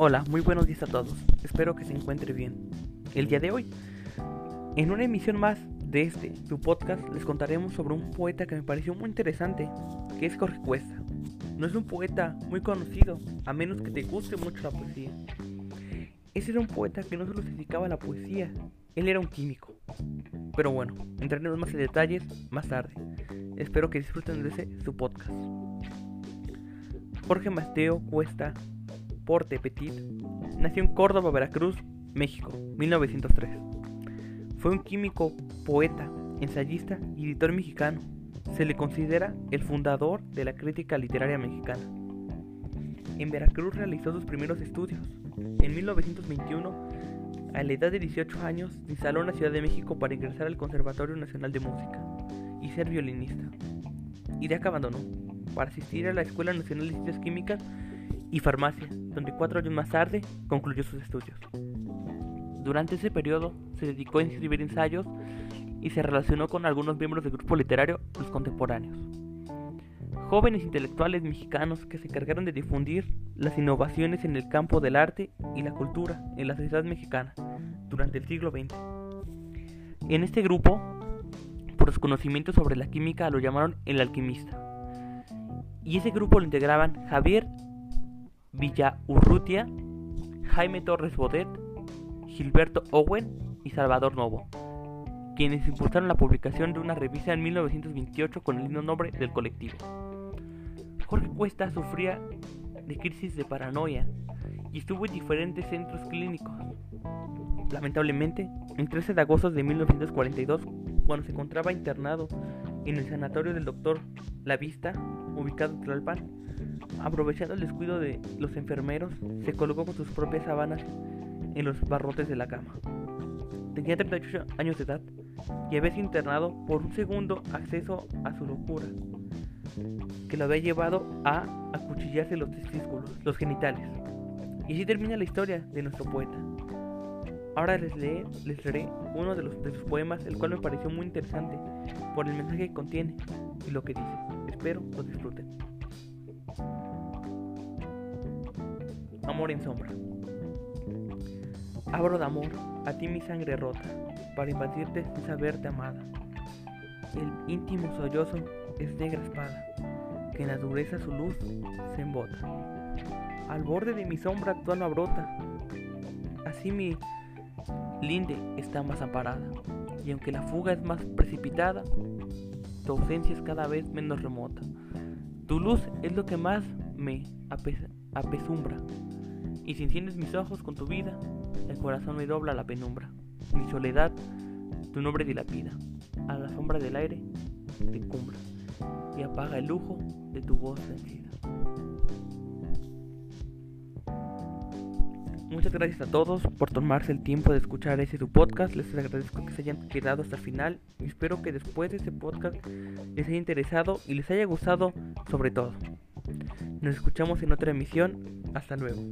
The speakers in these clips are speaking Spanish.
Hola, muy buenos días a todos. Espero que se encuentre bien. El día de hoy, en una emisión más de este, tu podcast, les contaremos sobre un poeta que me pareció muy interesante, que es Jorge Cuesta. No es un poeta muy conocido, a menos que te guste mucho la poesía. Ese era un poeta que no solo se dedicaba a la poesía, él era un químico. Pero bueno, entraremos más en detalles más tarde. Espero que disfruten de ese su podcast. Jorge Mateo Cuesta Petit nació en Córdoba, Veracruz, México, 1903. Fue un químico, poeta, ensayista y editor mexicano. Se le considera el fundador de la crítica literaria mexicana. En Veracruz realizó sus primeros estudios. En 1921, a la edad de 18 años, se instaló en la Ciudad de México para ingresar al Conservatorio Nacional de Música y ser violinista. Acá abandonó para asistir a la Escuela Nacional de Ciencias Químicas y Farmacia, donde cuatro años más tarde concluyó sus estudios. Durante ese periodo se dedicó a escribir ensayos y se relacionó con algunos miembros del grupo literario Los Contemporáneos. Jóvenes intelectuales mexicanos que se encargaron de difundir las innovaciones en el campo del arte y la cultura en la sociedad mexicana durante el siglo XX. En este grupo, por los conocimientos sobre la química, lo llamaron el alquimista. Y ese grupo lo integraban Javier Urrutia, Jaime Torres Bodet, Gilberto Owen y Salvador Novo, quienes impulsaron la publicación de una revista en 1928 con el mismo nombre del colectivo. Jorge Cuesta sufría de crisis de paranoia y estuvo en diferentes centros clínicos. Lamentablemente, el 13 de agosto de 1942, cuando se encontraba internado en el sanatorio del doctor La Vista, ubicado en Tlalpan, aprovechando el descuido de los enfermeros, se colocó con sus propias sábanas en los barrotes de la cama. Tenía 38 años de edad y había sido internado por un segundo acceso a su locura, que lo había llevado a acuchillarse los testículos, los genitales. Y así termina la historia de nuestro poeta. Ahora les, leeré, uno de, de sus poemas, el cual me pareció muy interesante por el mensaje que contiene y lo que dice. Espero lo disfruten. Amor en sombra. Abro de amor a ti mi sangre rota, para invadirte sin saberte amada. El íntimo sollozo es negra espada, que en la dureza su luz se embota. Al borde de mi sombra tu alma brota, así mi linde está más amparada, y aunque la fuga es más precipitada, tu ausencia es cada vez menos remota. Tu luz es lo que más me apesumbra y si enciendes mis ojos con tu vida, el corazón me dobla la penumbra. Mi soledad, tu nombre dilapida. A la sombra del aire te cumbra y apaga el lujo de tu voz vencida. Muchas gracias a todos por tomarse el tiempo de escuchar ese tu podcast. Les agradezco que se hayan quedado hasta el final. Y espero que después de este podcast les haya interesado y les haya gustado sobre todo. Nos escuchamos en otra emisión. Hasta luego.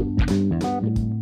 thank you